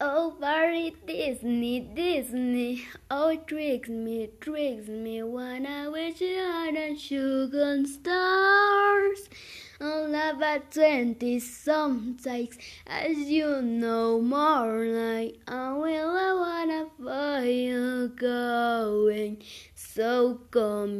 Oh, very Disney, Disney, oh, tricks me, tricks me when I wish I had a sugar stars. I love at twenty sometimes, as you know more like I will. I wanna find you going, so come.